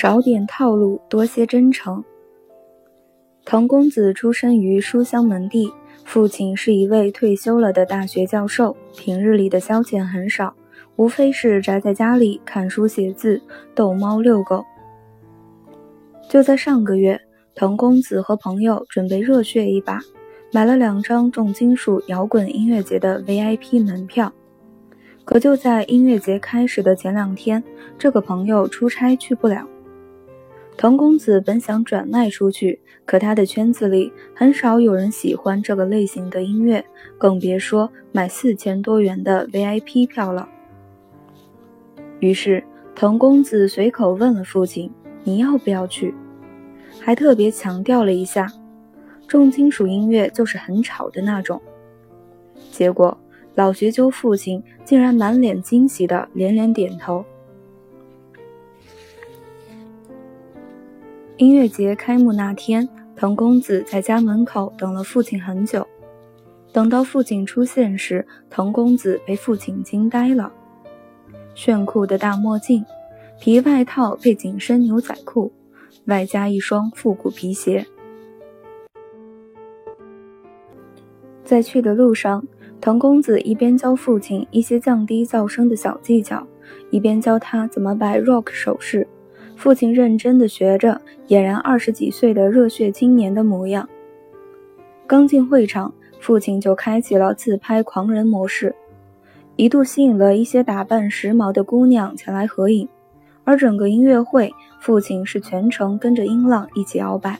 少点套路，多些真诚。滕公子出身于书香门第，父亲是一位退休了的大学教授，平日里的消遣很少，无非是宅在家里看书写字、逗猫遛狗。就在上个月，滕公子和朋友准备热血一把，买了两张重金属摇滚音乐节的 VIP 门票。可就在音乐节开始的前两天，这个朋友出差去不了。滕公子本想转卖出去，可他的圈子里很少有人喜欢这个类型的音乐，更别说买四千多元的 VIP 票了。于是，滕公子随口问了父亲：“你要不要去？”还特别强调了一下，重金属音乐就是很吵的那种。结果，老学究父亲竟然满脸惊喜的连连点头。音乐节开幕那天，滕公子在家门口等了父亲很久。等到父亲出现时，滕公子被父亲惊呆了。炫酷的大墨镜，皮外套配紧身牛仔裤，外加一双复古皮鞋。在去的路上，滕公子一边教父亲一些降低噪声的小技巧，一边教他怎么摆 rock 手势。父亲认真地学着，俨然二十几岁的热血青年的模样。刚进会场，父亲就开启了自拍狂人模式，一度吸引了一些打扮时髦的姑娘前来合影。而整个音乐会，父亲是全程跟着音浪一起摇摆。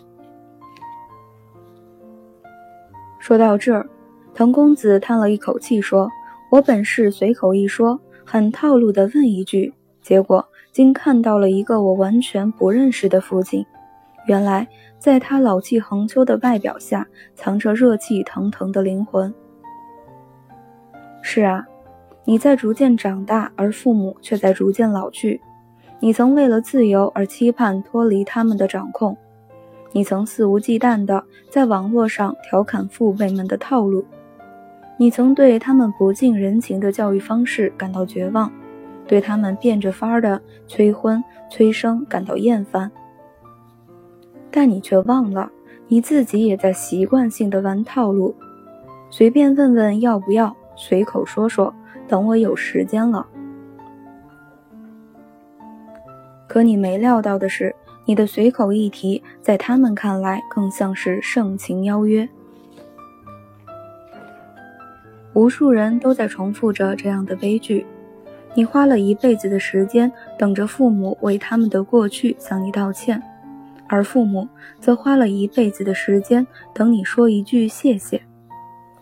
说到这儿，滕公子叹了一口气，说：“我本是随口一说，很套路的问一句，结果……”竟看到了一个我完全不认识的父亲。原来，在他老气横秋的外表下，藏着热气腾腾的灵魂。是啊，你在逐渐长大，而父母却在逐渐老去。你曾为了自由而期盼脱离他们的掌控，你曾肆无忌惮地在网络上调侃父辈们的套路，你曾对他们不近人情的教育方式感到绝望。对他们变着法儿的催婚催生感到厌烦，但你却忘了，你自己也在习惯性的玩套路，随便问问要不要，随口说说，等我有时间了。可你没料到的是，你的随口一提，在他们看来更像是盛情邀约。无数人都在重复着这样的悲剧。你花了一辈子的时间等着父母为他们的过去向你道歉，而父母则花了一辈子的时间等你说一句谢谢。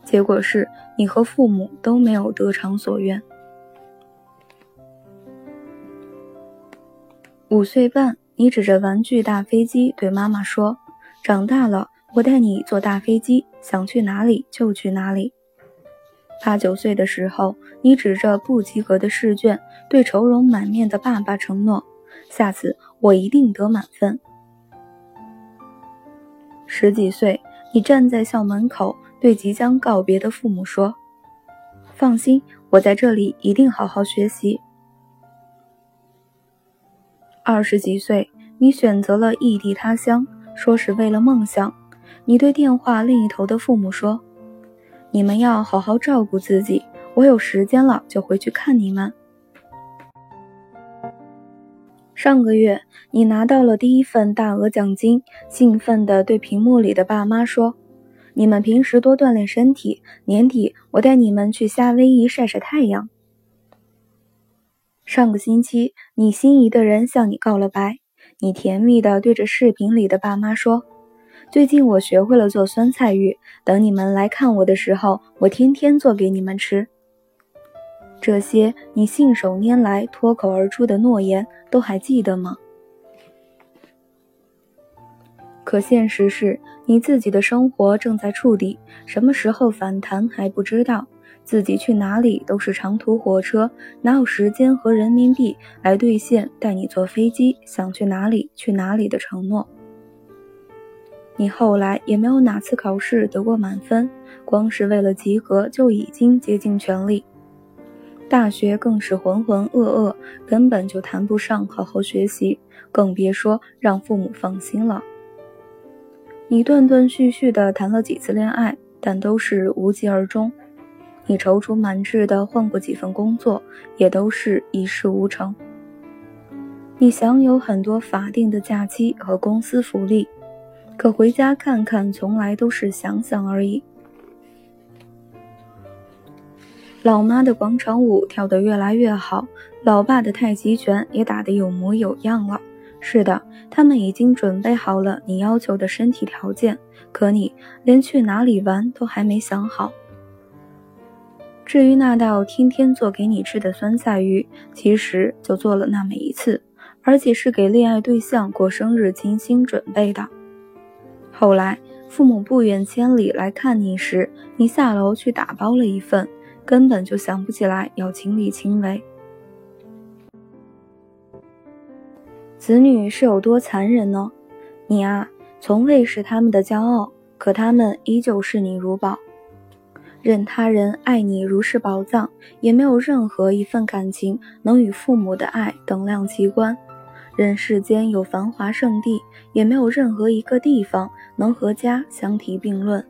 结果是你和父母都没有得偿所愿。五岁半，你指着玩具大飞机对妈妈说：“长大了，我带你坐大飞机，想去哪里就去哪里。”八九岁的时候，你指着不及格的试卷，对愁容满面的爸爸承诺：“下次我一定得满分。”十几岁，你站在校门口，对即将告别的父母说：“放心，我在这里一定好好学习。”二十几岁，你选择了异地他乡，说是为了梦想。你对电话另一头的父母说。你们要好好照顾自己，我有时间了就回去看你们。上个月你拿到了第一份大额奖金，兴奋地对屏幕里的爸妈说：“你们平时多锻炼身体，年底我带你们去夏威夷晒晒太阳。”上个星期你心仪的人向你告了白，你甜蜜地对着视频里的爸妈说。最近我学会了做酸菜鱼，等你们来看我的时候，我天天做给你们吃。这些你信手拈来、脱口而出的诺言，都还记得吗？可现实是，你自己的生活正在触底，什么时候反弹还不知道，自己去哪里都是长途火车，哪有时间和人民币来兑现带你坐飞机想去哪里去哪里的承诺？你后来也没有哪次考试得过满分，光是为了及格就已经竭尽全力。大学更是浑浑噩噩，根本就谈不上好好学习，更别说让父母放心了。你断断续续的谈了几次恋爱，但都是无疾而终。你踌躇满志的换过几份工作，也都是一事无成。你享有很多法定的假期和公司福利，可回家看看，从来都是想想而已。老妈的广场舞跳得越来越好，老爸的太极拳也打得有模有样了。是的，他们已经准备好了你要求的身体条件，可你连去哪里玩都还没想好。至于那道天天做给你吃的酸菜鱼，其实就做了那么一次，而且是给恋爱对象过生日精心准备的。后来父母不远千里来看你时，你下楼去打包了一份。根本就想不起来要亲力亲为。子女是有多残忍呢？你啊，从未是他们的骄傲，可他们依旧视你如宝。任他人爱你如是宝藏，也没有任何一份感情能与父母的爱等量齐观。人世间有繁华圣地，也没有任何一个地方能和家相提并论。